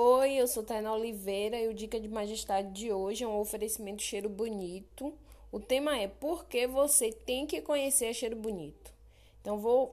Oi, eu sou Tainá Oliveira e o Dica de Majestade de hoje é um oferecimento cheiro bonito. O tema é por que você tem que conhecer cheiro bonito. Então vou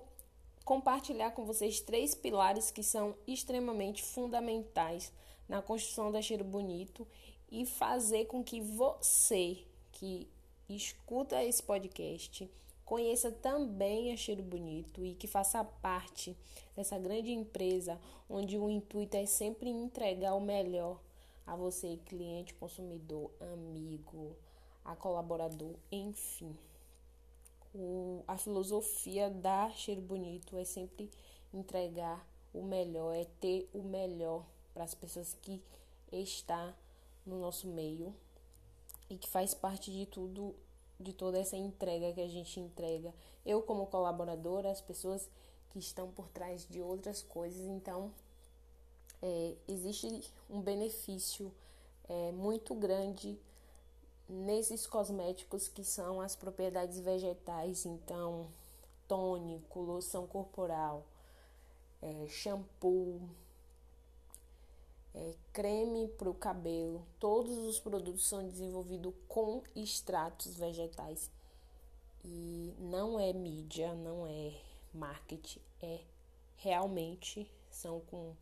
compartilhar com vocês três pilares que são extremamente fundamentais na construção da cheiro bonito e fazer com que você que escuta esse podcast conheça também a Cheiro Bonito e que faça parte dessa grande empresa onde o intuito é sempre entregar o melhor a você, cliente, consumidor, amigo, a colaborador, enfim. O, a filosofia da Cheiro Bonito é sempre entregar o melhor, é ter o melhor para as pessoas que está no nosso meio e que faz parte de tudo de toda essa entrega que a gente entrega. Eu, como colaboradora, as pessoas que estão por trás de outras coisas. Então, é, existe um benefício é, muito grande nesses cosméticos que são as propriedades vegetais. Então, tônico, loção corporal, é, shampoo é, creme para o cabelo, todos os produtos são desenvolvidos com extratos vegetais. E não é mídia, não é marketing, é realmente são com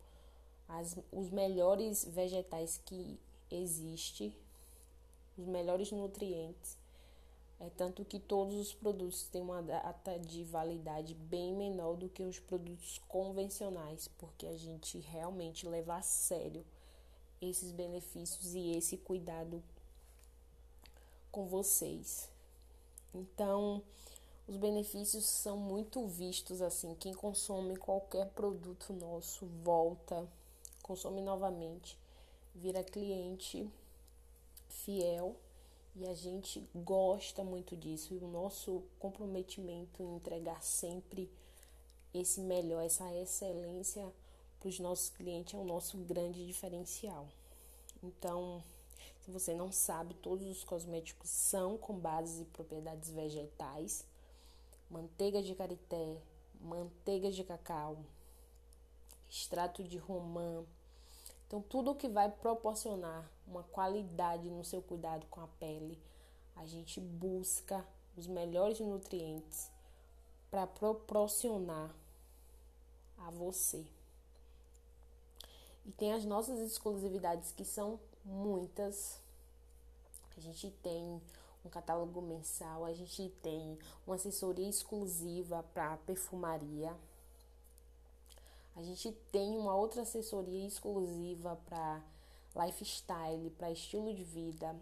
as, os melhores vegetais que existe, os melhores nutrientes. É tanto que todos os produtos têm uma data de validade bem menor do que os produtos convencionais, porque a gente realmente leva a sério esses benefícios e esse cuidado com vocês. Então, os benefícios são muito vistos assim. Quem consome qualquer produto nosso volta, consome novamente, vira cliente fiel e a gente gosta muito disso. E o nosso comprometimento em entregar sempre esse melhor, essa excelência para os nossos clientes é o nosso grande diferencial. Então, se você não sabe, todos os cosméticos são com bases e propriedades vegetais. Manteiga de karité, manteiga de cacau, extrato de romã, então, tudo que vai proporcionar uma qualidade no seu cuidado com a pele, a gente busca os melhores nutrientes para proporcionar a você. E tem as nossas exclusividades que são muitas. A gente tem um catálogo mensal, a gente tem uma assessoria exclusiva para perfumaria. A gente tem uma outra assessoria exclusiva para lifestyle, para estilo de vida.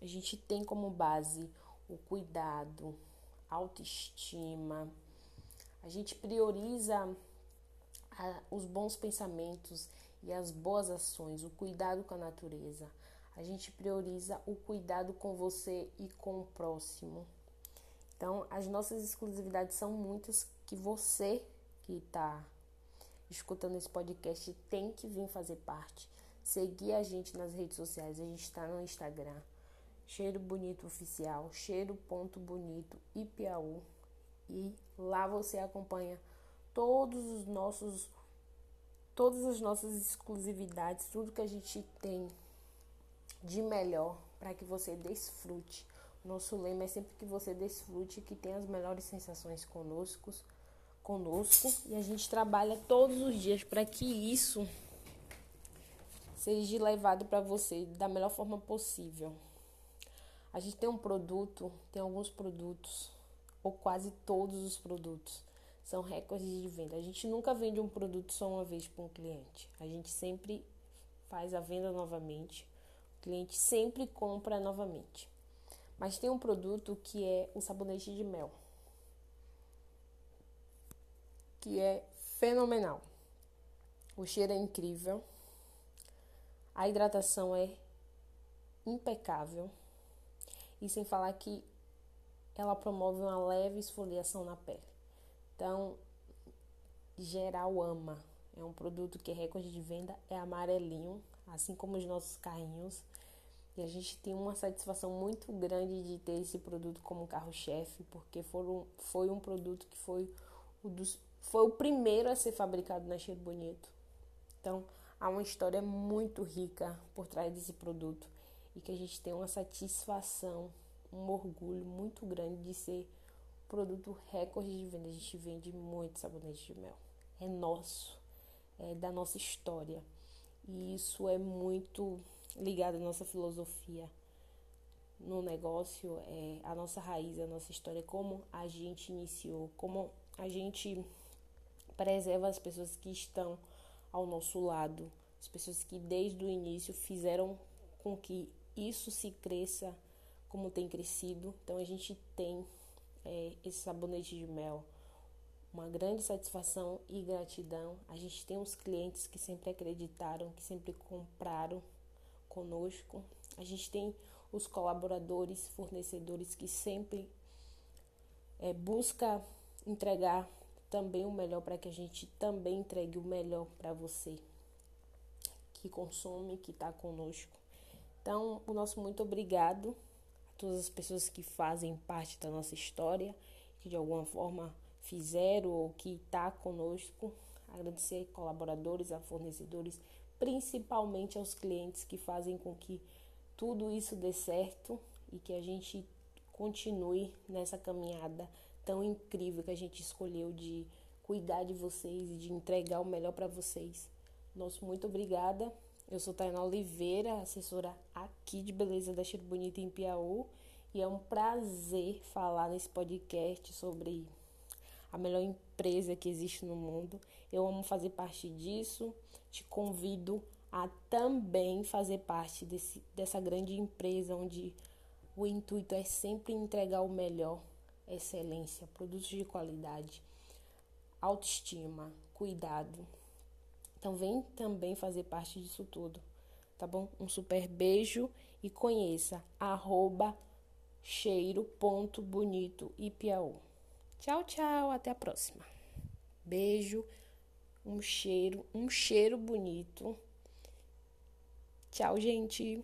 A gente tem como base o cuidado, autoestima. A gente prioriza os bons pensamentos e as boas ações, o cuidado com a natureza. A gente prioriza o cuidado com você e com o próximo. Então, as nossas exclusividades são muitas que você que está escutando esse podcast tem que vir fazer parte. Seguir a gente nas redes sociais. A gente está no Instagram. Cheiro Bonito Oficial, cheiro.bonito IPAU. E lá você acompanha todos os nossos todas as nossas exclusividades, tudo que a gente tem de melhor para que você desfrute. Nosso lema é sempre que você desfrute, que tenha as melhores sensações conosco conosco e a gente trabalha todos os dias para que isso seja levado para você da melhor forma possível. A gente tem um produto, tem alguns produtos, ou quase todos os produtos, são recordes de venda. A gente nunca vende um produto só uma vez para um cliente. A gente sempre faz a venda novamente. O cliente sempre compra novamente. Mas tem um produto que é o sabonete de mel que é fenomenal. O cheiro é incrível, a hidratação é impecável e sem falar que ela promove uma leve esfoliação na pele. Então, geral ama. É um produto que é recorde de venda, é amarelinho, assim como os nossos carrinhos. E a gente tem uma satisfação muito grande de ter esse produto como carro-chefe, porque foram, foi um produto que foi o dos foi o primeiro a ser fabricado na Cheiro Bonito. Então, há uma história muito rica por trás desse produto e que a gente tem uma satisfação, um orgulho muito grande de ser produto recorde de venda. A gente vende muito sabonete de mel. É nosso, é da nossa história. E isso é muito ligado à nossa filosofia no negócio, é a nossa raiz, a nossa história, como a gente iniciou, como a gente preserva as pessoas que estão ao nosso lado, as pessoas que desde o início fizeram com que isso se cresça como tem crescido. Então a gente tem é, esse sabonete de mel, uma grande satisfação e gratidão. A gente tem os clientes que sempre acreditaram, que sempre compraram conosco. A gente tem os colaboradores, fornecedores que sempre é, busca entregar também o melhor para que a gente também entregue o melhor para você que consome, que está conosco. Então, o nosso muito obrigado a todas as pessoas que fazem parte da nossa história, que de alguma forma fizeram ou que está conosco. Agradecer a colaboradores, a fornecedores, principalmente aos clientes que fazem com que tudo isso dê certo e que a gente continue nessa caminhada tão incrível que a gente escolheu de cuidar de vocês e de entregar o melhor para vocês. Nosso muito obrigada. Eu sou Tainá Oliveira, assessora aqui de Beleza da Cheiro Bonita em Piauí, e é um prazer falar nesse podcast sobre a melhor empresa que existe no mundo. Eu amo fazer parte disso. Te convido a também fazer parte desse, dessa grande empresa onde o intuito é sempre entregar o melhor, excelência, produtos de qualidade, autoestima, cuidado. Então vem também fazer parte disso tudo, tá bom? Um super beijo e conheça arroba cheiro.bonito e Piauí. Tchau, tchau, até a próxima. Beijo, um cheiro, um cheiro bonito. Tchau, gente.